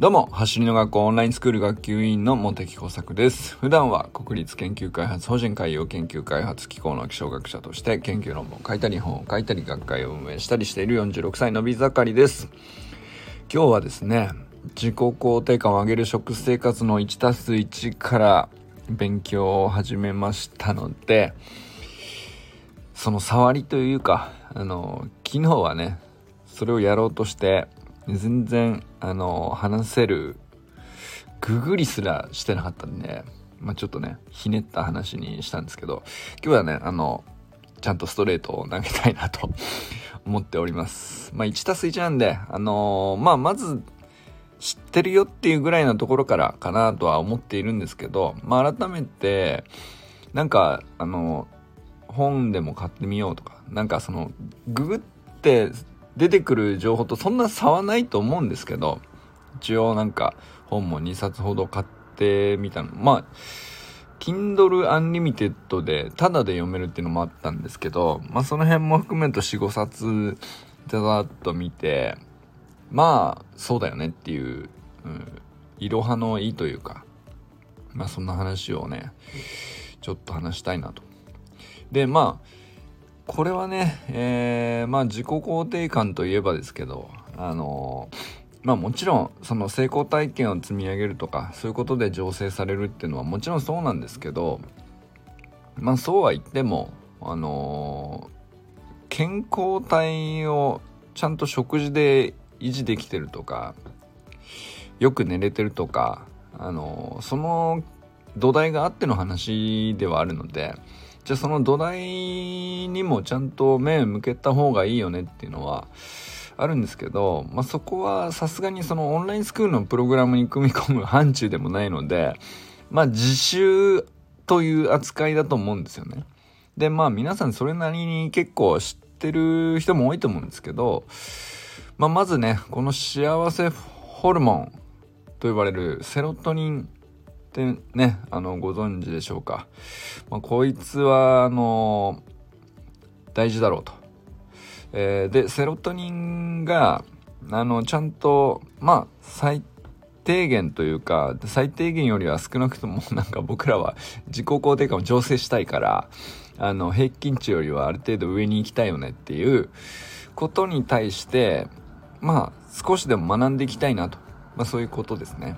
どうも、走りの学校オンラインスクール学級委員の茂木耕作です。普段は国立研究開発法人海洋研究開発機構の気象学者として研究論文を書いたり本を書いたり学会を運営したりしている46歳のび盛りです。今日はですね、自己肯定感を上げる食生活の1たす1から勉強を始めましたので、その触りというか、あの、昨日はね、それをやろうとして全然あの話せるググりすらしてなかったんで、まあ、ちょっとねひねった話にしたんですけど今日はねあのちゃんとストレートを投げたいなと 思っております。まあ1たす1なんであの、まあまず知ってるよっていうぐらいのところからかなとは思っているんですけど、まあ、改めてなんかあの本でも買ってみようとかなんかそのググって出てくる情報とそんな差はないと思うんですけど、一応なんか本も2冊ほど買ってみたの。まあ、Kindle Unlimited でタダで読めるっていうのもあったんですけど、まあその辺も含めると4、5冊ざざっと見て、まあそうだよねっていう、うん、いろはのいいというか、まあそんな話をね、ちょっと話したいなと。で、まあ、これはね、えー、まあ自己肯定感といえばですけど、あのまあもちろんその成功体験を積み上げるとかそういうことで醸成されるっていうのはもちろんそうなんですけどまあそうは言ってもあの健康体をちゃんと食事で維持できてるとかよく寝れてるとかあのその土台があっての話ではあるのでじゃあその土台にもちゃんと目向けた方がいいよねっていうのはあるんですけど、まあ、そこはさすがにそのオンラインスクールのプログラムに組み込む範疇でもないので、まあ自習という扱いだと思うんですよね。で、まあ皆さんそれなりに結構知ってる人も多いと思うんですけど、まあまずね、この幸せホルモンと呼ばれるセロトニンってね、あの、ご存知でしょうか。まあ、こいつは、あの、大事だろうと。えー、で、セロトニンが、あの、ちゃんと、まあ、最低限というか、最低限よりは少なくとも、なんか僕らは自己肯定感を醸成したいから、あの、平均値よりはある程度上に行きたいよねっていうことに対して、まあ、少しでも学んでいきたいなと。まあ、そういうことですね。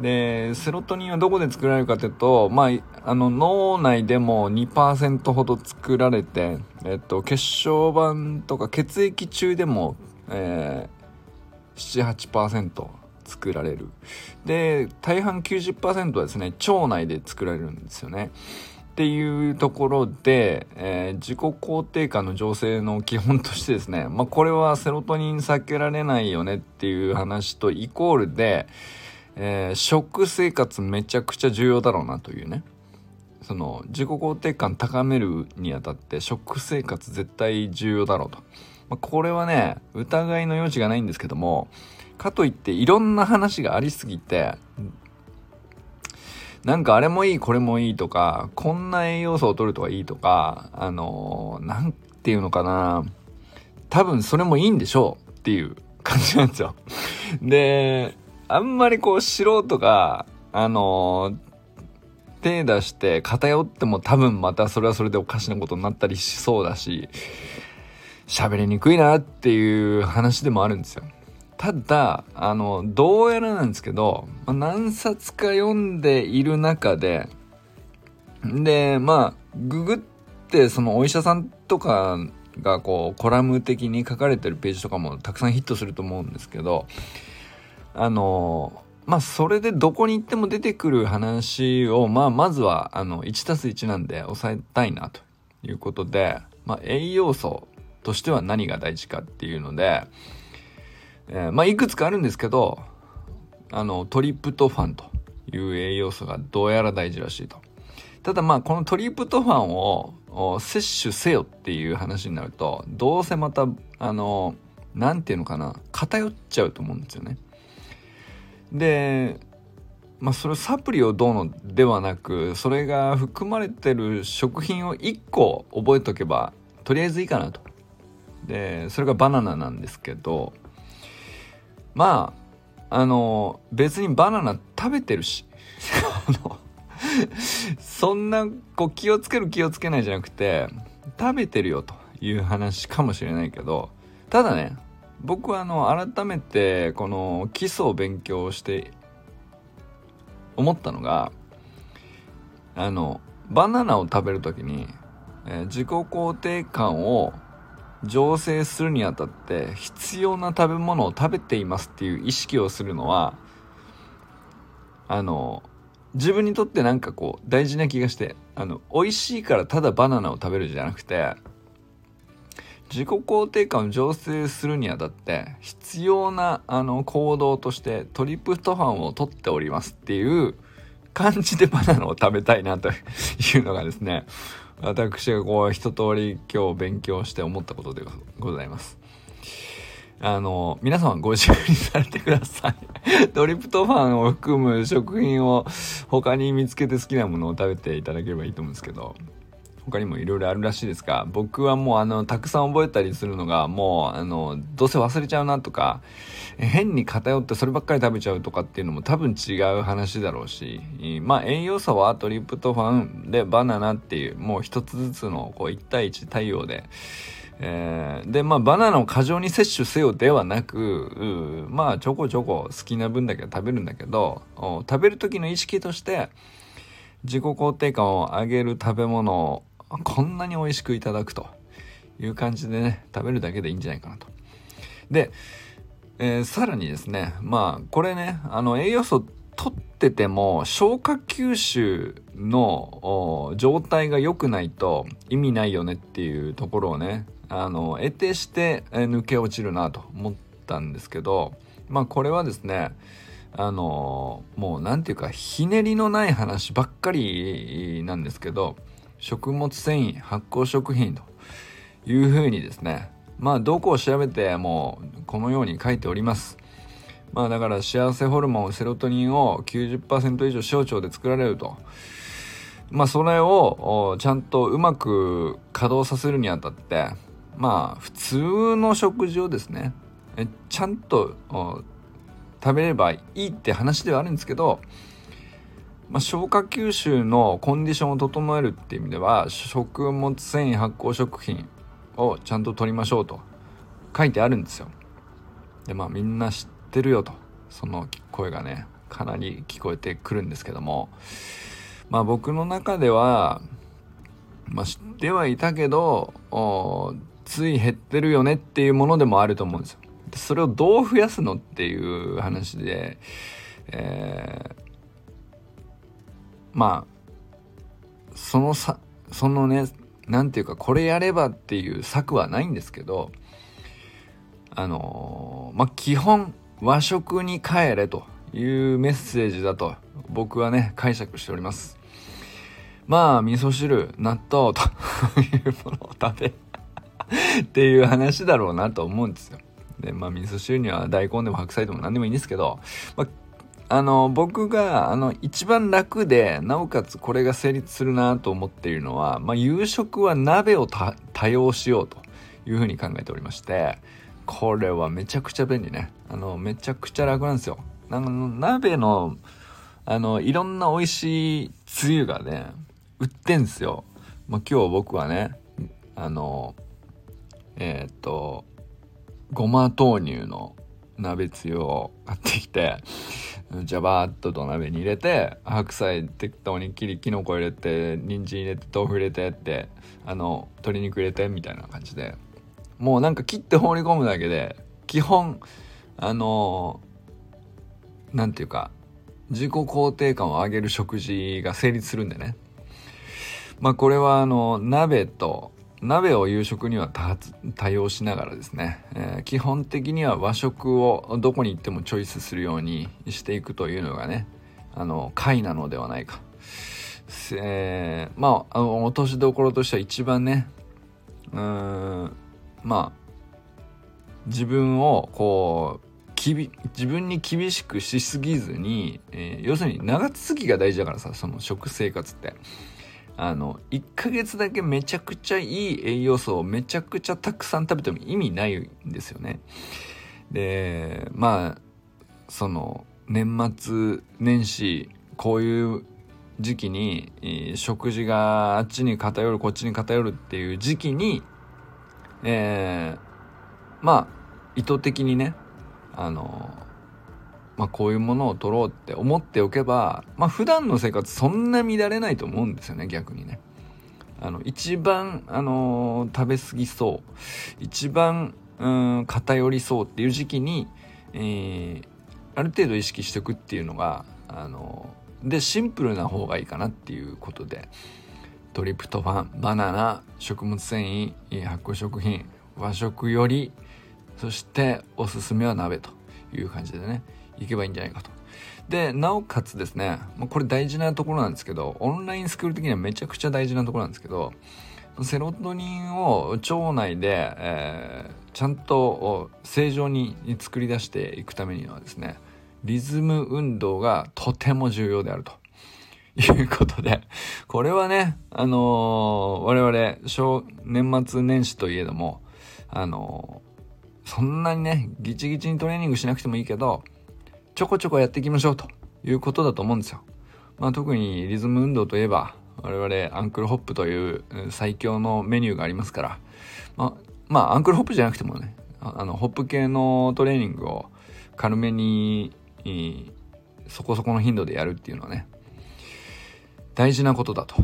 で、セロトニンはどこで作られるかというと、まあ、あの、脳内でも2%ほど作られて、えっと、血小板とか血液中でも、えー、7、8%作られる。で、大半90%はですね、腸内で作られるんですよね。っていうところで、えー、自己肯定感の醸成の基本としてですね、まあ、これはセロトニン避けられないよねっていう話とイコールで、えー、食生活めちゃくちゃ重要だろうなというね。その自己肯定感高めるにあたって食生活絶対重要だろうと、まあ、これはね疑いの余地がないんですけどもかといっていろんな話がありすぎてなんかあれもいいこれもいいとかこんな栄養素を取るとかいいとかあの何、て言うのかな。多分それもいいんでしょうっていう感じなんですよ。であんまりこう素人が、あのー、手出して偏っても多分またそれはそれでおかしなことになったりしそうだし、喋りにくいなっていう話でもあるんですよ。ただ、あの、どうやらなんですけど、まあ、何冊か読んでいる中で、で、まあ、ググってそのお医者さんとかがこうコラム的に書かれてるページとかもたくさんヒットすると思うんですけど、あのまあそれでどこに行っても出てくる話を、まあまずはあの1たす1なんで抑えたいなということで、まあ栄養素としては何が大事かっていうので、えー、まあいくつかあるんですけど、あのトリプトファンという栄養素がどうやら大事らしいと。ただまあこのトリプトファンを摂取せよっていう話になると、どうせまた、あの、なんていうのかな、偏っちゃうと思うんですよね。でまあそれサプリをどうのではなくそれが含まれてる食品を1個覚えとけばとりあえずいいかなと。でそれがバナナなんですけどまああの別にバナナ食べてるし そんなこう気をつける気をつけないじゃなくて食べてるよという話かもしれないけどただね僕はあの改めてこの基礎を勉強して思ったのがあのバナナを食べる時に、えー、自己肯定感を醸成するにあたって必要な食べ物を食べていますっていう意識をするのはあの自分にとってなんかこう大事な気がしてあの美味しいからただバナナを食べるじゃなくて自己肯定感を醸成するにあたって必要なあの行動としてトリプトファンを取っておりますっていう感じでバナナを食べたいなというのがですね私がこう一通り今日勉強して思ったことでございます。あの、皆さんご自由にされてください。トリプトファンを含む食品を他に見つけて好きなものを食べていただければいいと思うんですけど、他にもいろいろあるらしいですが、僕はもうあの、たくさん覚えたりするのが、もうあの、どうせ忘れちゃうなとか、変に偏ってそればっかり食べちゃうとかっていうのも多分違う話だろうし、まあ栄養素はトリプトファンでバナナっていう、もう一つずつのこう1対1対応で、えー、でまあバナナを過剰に摂取せよではなくまあちょこちょこ好きな分だけ食べるんだけど食べる時の意識として自己肯定感を上げる食べ物こんなに美味しくいただくという感じでね食べるだけでいいんじゃないかなと。で、えー、さらにですねまあこれねあの栄養素取ってても消化吸収の状態が良くないと意味ないよねっていうところをねあの得てして抜け落ちるなと思ったんですけどまあこれはですねあのもう何て言うかひねりのない話ばっかりなんですけど食物繊維発酵食品というふうにですねまあどこを調べてもこのように書いております。まあだから幸せホルモンセロトニンを90%以上小腸で作られると。まあそれをちゃんとうまく稼働させるにあたってまあ普通の食事をですねちゃんと食べればいいって話ではあるんですけど、まあ、消化吸収のコンディションを整えるっていう意味では食物繊維発酵食品をちゃんと取りましょうと書いてあるんですよ。でまあみんな知ってるよとその声がねかなり聞こえてくるんですけどもまあ僕の中では、まあ、知ってはいたけどつい減ってるよねっていうものでもあると思うんですよ。それをどう増やすのっていう話で、えー、まあそのさそのね何て言うかこれやればっていう策はないんですけどあのー、まあ基本和食に帰れというメッセージだと僕はね解釈しておりますまあ味噌汁納豆というものを食べっていう話だろうなと思うんですよ。で、まあ、味噌汁には大根でも白菜でも何でもいいんですけど、まあ、あの、僕が、あの、一番楽で、なおかつこれが成立するなと思っているのは、まあ、夕食は鍋を多用しようというふうに考えておりまして、これはめちゃくちゃ便利ね。あの、めちゃくちゃ楽なんですよ。あの、鍋の、あの、いろんな美味しいつゆがね、売ってんですよ。まあ、今日僕はね、あの、えー、っと、ごま豆乳の鍋つゆを買ってきて、じゃばーっと土鍋に入れて、白菜適当に切り、きのこ入れて、人参入れて、豆腐入れてって、あの、鶏肉入れてみたいな感じで、もうなんか切って放り込むだけで、基本、あの、なんていうか、自己肯定感を上げる食事が成立するんでね。まあこれはあの、鍋と、鍋を夕食には多用しながらですね、えー、基本的には和食をどこに行ってもチョイスするようにしていくというのがねあの回なのではないか、えー、まあ落としどころとしては一番ねうんまあ自分をこう自分に厳しくしすぎずに、えー、要するに長続きが大事だからさその食生活って。あの1ヶ月だけめちゃくちゃいい栄養素をめちゃくちゃたくさん食べても意味ないんですよね。でまあその年末年始こういう時期に、食事があっちに偏るこっちに偏るっていう時期に、えー、まあ意図的にねあのまあ、こういうものを取ろうって思っておけば、まあ、普段の生活そんな乱れないと思うんですよね逆にね。あの一番、あのー、食べ過ぎそう一番うん偏りそうっていう時期に、えー、ある程度意識しておくっていうのが、あのー、でシンプルな方がいいかなっていうことでトリプトファンバナナ食物繊維発酵食品和食よりそしておすすめは鍋という感じでねいけばいいんじゃないかと。でなおかつですねまこれ大事なところなんですけどオンラインスクール的にはめちゃくちゃ大事なところなんですけどセロトニンを腸内で、えー、ちゃんと正常に作り出していくためにはですねリズム運動がとても重要であると。いうことで、これはね、あのー、我々、小、年末年始といえども、あのー、そんなにね、ギチギチにトレーニングしなくてもいいけど、ちょこちょこやっていきましょうということだと思うんですよ。まあ、特にリズム運動といえば我々アンクルホップという最強のメニューがありますから、まあ、まあアンクルホップじゃなくてもねあのホップ系のトレーニングを軽めにそこそこの頻度でやるっていうのはね大事なことだと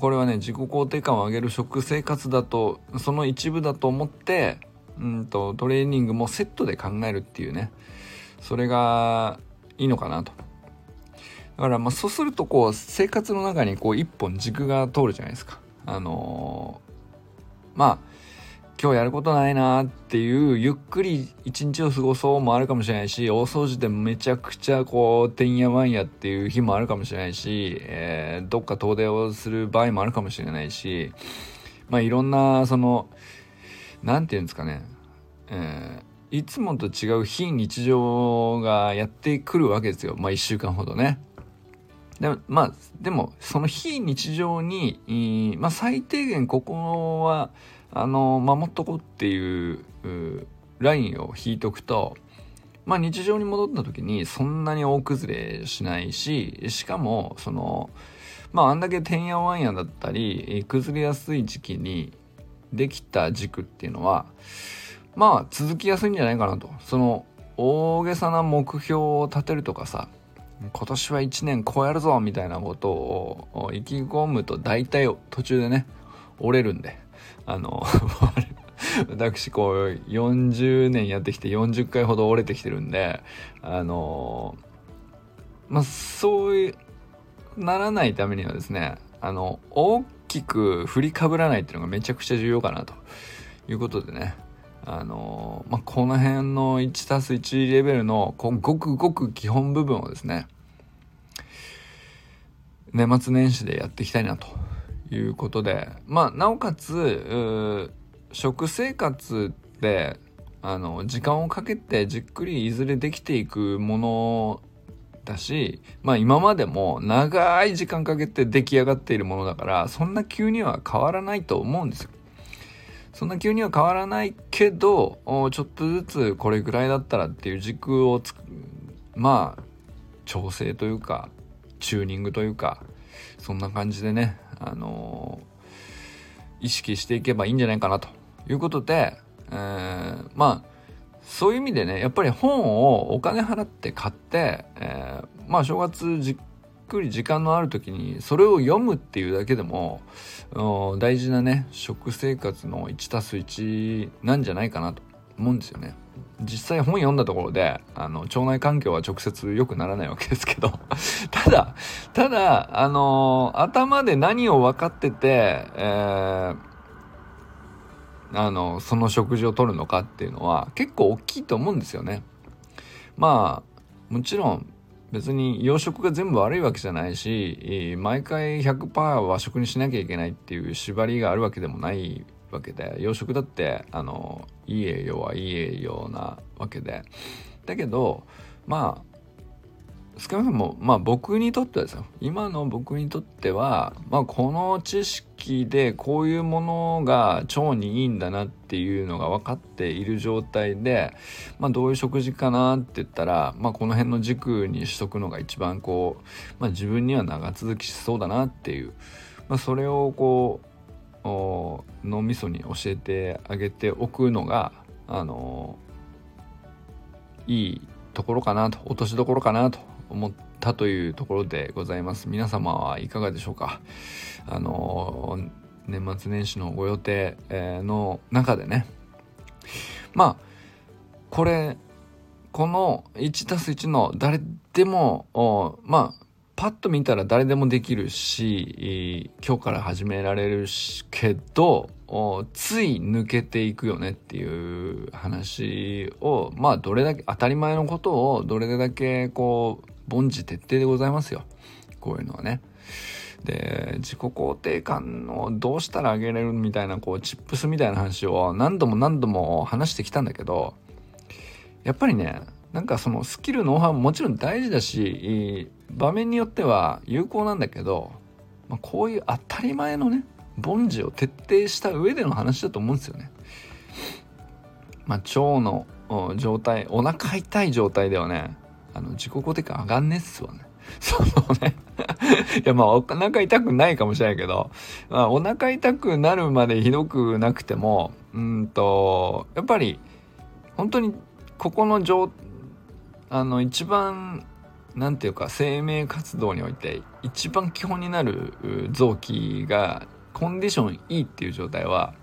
これはね自己肯定感を上げる食生活だとその一部だと思ってうんとトレーニングもセットで考えるっていうねそれがいいのかなと。だからまあそうするとこう生活の中にこう一本軸が通るじゃないですか。あのー、まあ今日やることないなっていうゆっくり一日を過ごそうもあるかもしれないし大掃除でめちゃくちゃこうてんやわんやっていう日もあるかもしれないし、えー、どっか遠出をする場合もあるかもしれないしまあいろんなその何て言うんですかね、えーいつもと違う非日常がやってくるわけですよ。まあ1週間ほどね。でも、まあ、でも、その非日常に、まあ最低限ここは、あの、守っとこうっていうラインを引いとくと、まあ日常に戻った時にそんなに大崩れしないし、しかも、その、まああんだけてんやわんやだったり、崩れやすい時期にできた軸っていうのは、まあ続きやすいんじゃないかなと。その大げさな目標を立てるとかさ今年は1年超えるぞみたいなことを意気込むと大体途中でね折れるんで。あの 私こう40年やってきて40回ほど折れてきてるんであのまあそういうならないためにはですねあの大きく振りかぶらないっていうのがめちゃくちゃ重要かなということでね。あのまあ、この辺の 1+1 レベルのこごくごく基本部分をですね年末年始でやっていきたいなということでまあなおかつ食生活であの時間をかけてじっくりいずれできていくものだしまあ今までも長い時間かけて出来上がっているものだからそんな急には変わらないと思うんですよ。そんな急には変わらないけどちょっとずつこれぐらいだったらっていう軸をまあ調整というかチューニングというかそんな感じでね、あのー、意識していけばいいんじゃないかなということで、えー、まあそういう意味でねやっぱり本をお金払って買って、えー、まあ正月じっくり時間のある時にそれを読むっていうだけでも大事なね食生活の 1+1 なんじゃないかなと思うんですよね。実際本読んだところであの腸内環境は直接良くならないわけですけど ただただあの頭で何を分かってて、えー、あのその食事をとるのかっていうのは結構大きいと思うんですよね。まあもちろん別に洋食が全部悪いわけじゃないし毎回100%和食にしなきゃいけないっていう縛りがあるわけでもないわけで洋食だってあのいい栄養はいい栄養なわけで。だけどまあ少なくともまあ僕にとってはですよ。今の僕にとっては、まあ、この知識でこういうものが腸にいいんだなっていうのが分かっている状態で、まあ、どういう食事かなって言ったら、まあ、この辺の軸にしとくのが一番こう、まあ、自分には長続きしそうだなっていう、まあ、それをこう脳みそに教えてあげておくのがあのいいところかなと落としどころかなと思ったというところでございます。皆様はいかがでしょうか？あの年末年始のご予定の中でね。まあこれこの 1+1 の誰でもまあパッと見たら誰でもできるし今日から始められるけどつい抜けていくよねっていう話をまあどれだけ当たり前のことをどれだけこう凡事徹底でございますよこういうのはね。で自己肯定感をどうしたら上げれるみたいなこうチップスみたいな話を何度も何度も話してきたんだけどやっぱりねなんかそのスキルノウハウももちろん大事だし場面によっては有効なんだけど、まあ、こういう当たり前のね凡事を徹底した上での話だと思うんですよね。まあ、腸の状態お腹痛い状態ではねあの自己肯定感上がんねっすわね。そのね いやまあお腹痛くないかもしれないけど、まあ、お腹痛くなるまでひどくなくてもうんとやっぱり本当にここの状あの一番なんていうか生命活動において一番基本になる臓器がコンディションいいっていう状態は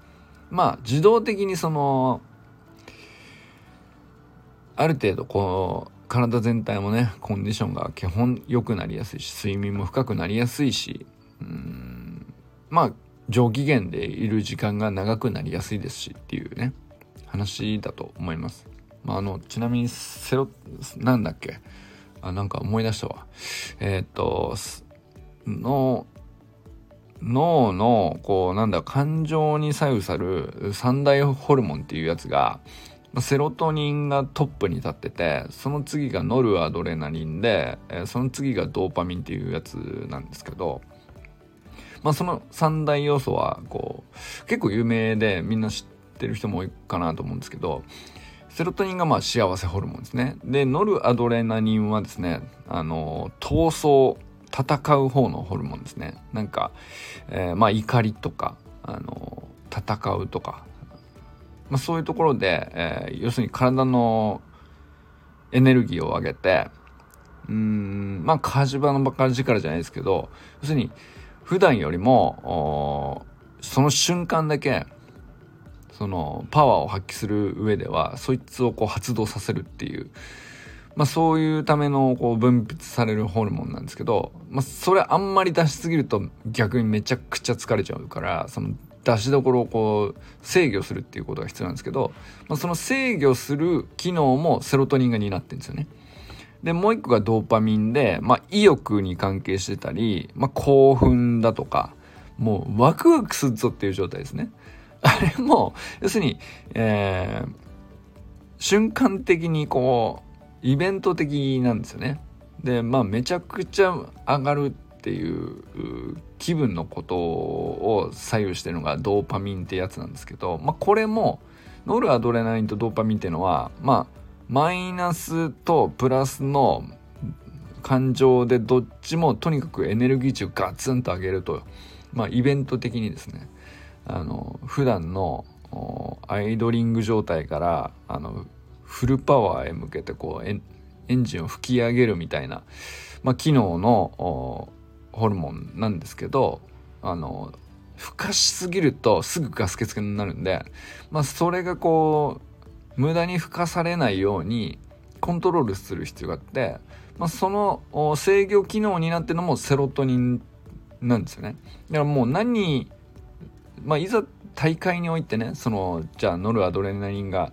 まあ自動的にそのある程度こう体全体もねコンディションが基本良くなりやすいし睡眠も深くなりやすいしうんまあ上機嫌でいる時間が長くなりやすいですしっていうね話だと思います。まあ、あのちなみにセロなんだっけ？あなんか思い出したわ。えー、っと脳脳のこうなんだ感情に左右される三大ホルモンっていうやつがまセロトニンがトップに立っててその次がノルアドレナリンでえその次がドーパミンっていうやつなんですけど、まあ、その三大要素はこう結構有名でみんな知ってる人も多いかなと思うんですけどセロトニンがまあ幸せホルモンですね。でノルアドレナリンはですねあの闘争戦う方のホルモンですね。なんか、えー、まあ怒りとかあの戦うとかまあ、そういうところで、えー、要するに体のエネルギーを上げてうんまあ火事場のバカ力じゃないですけど要するに普段よりもその瞬間だけそのパワーを発揮する上ではそいつをこう発動させるっていう、まあ、そういうためのこう分泌されるホルモンなんですけど、まあ、それあんまり出しすぎると逆にめちゃくちゃ疲れちゃうからその出しどころをこう制御するっていうことが必要なんですけど、まあ、その制御する機能もセロトニンが担ってるんですよね。で、もう一個がドーパミンで、まあ、意欲に関係してたり、まあ、興奮だとか、もうワクワクするぞっていう状態ですね。あれも、要するに、えー、瞬間的にこう、イベント的なんですよね。で、まあ、めちゃくちゃ上がるっていう気分のことを左右してるのがドーパミンってやつなんですけど、まあ、これもノルアドレナリンとドーパミンっていうのはまあマイナスとプラスの感情でどっちもとにかくエネルギー値をガツンと上げると、まあ、イベント的にですねあの普段のアイドリング状態からあのフルパワーへ向けてこうエンジンを吹き上げるみたいな、まあ、機能のホルモンなんですけどあのふかしすぎるとすぐガス欠になるんで、まあ、それがこう無駄にふかされないようにコントロールする必要があって、まあ、その制御機能になってるのもセロトニンなんですよね。だからもう何まあ、いざ大会においてねそのじゃあノルアドレナリンが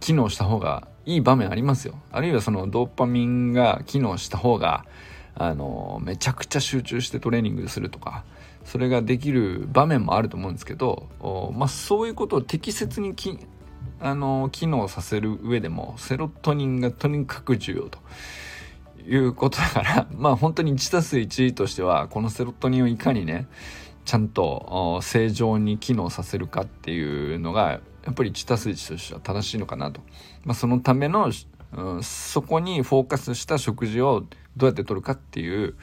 機能した方がいい場面ありますよ。あるいはそのドーパミンが機能した方があのめちゃくちゃ集中してトレーニングするとかそれができる場面もあると思うんですけどまあ、そういうことを適切にきあの機能させる上でもセロトニンがとにかく重要ということだから まあ本当に 1+1 としてはこのセロトニンをいかにねちゃんと正常に機能させるかっていうのがやっぱり1たす1としては正しいのかなと、まあ、そのための、うん、そこにフォーカスした食事をどうやってとるかっていう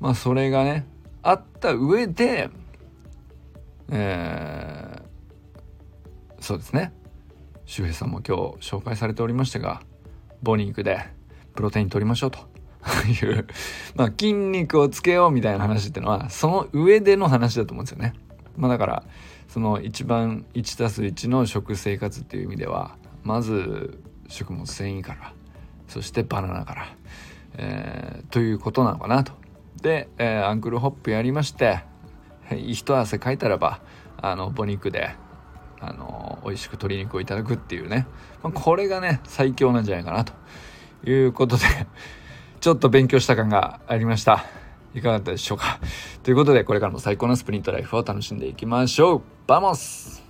まあそれがねあった上でえー、そうですね周平さんも今日紹介されておりましたが母肉でプロテイン取りましょうというまあ筋肉をつけようみたいな話ってのはその上での話だと思うんですよね。まあ、だからその一番 1+1 の食生活っていう意味ではまず食物繊維からそしてバナナから、えー、ということなのかなと。で、えー、アンクルホップやりまして一汗かいたらばあの母肉であの美味しく鶏肉をいただくっていうね、まあ、これがね最強なんじゃないかなということでちょっと勉強した感がありました。いかがだったでしょうか。ということでこれからも最高のスプリントライフを楽しんでいきましょう。 Vamos!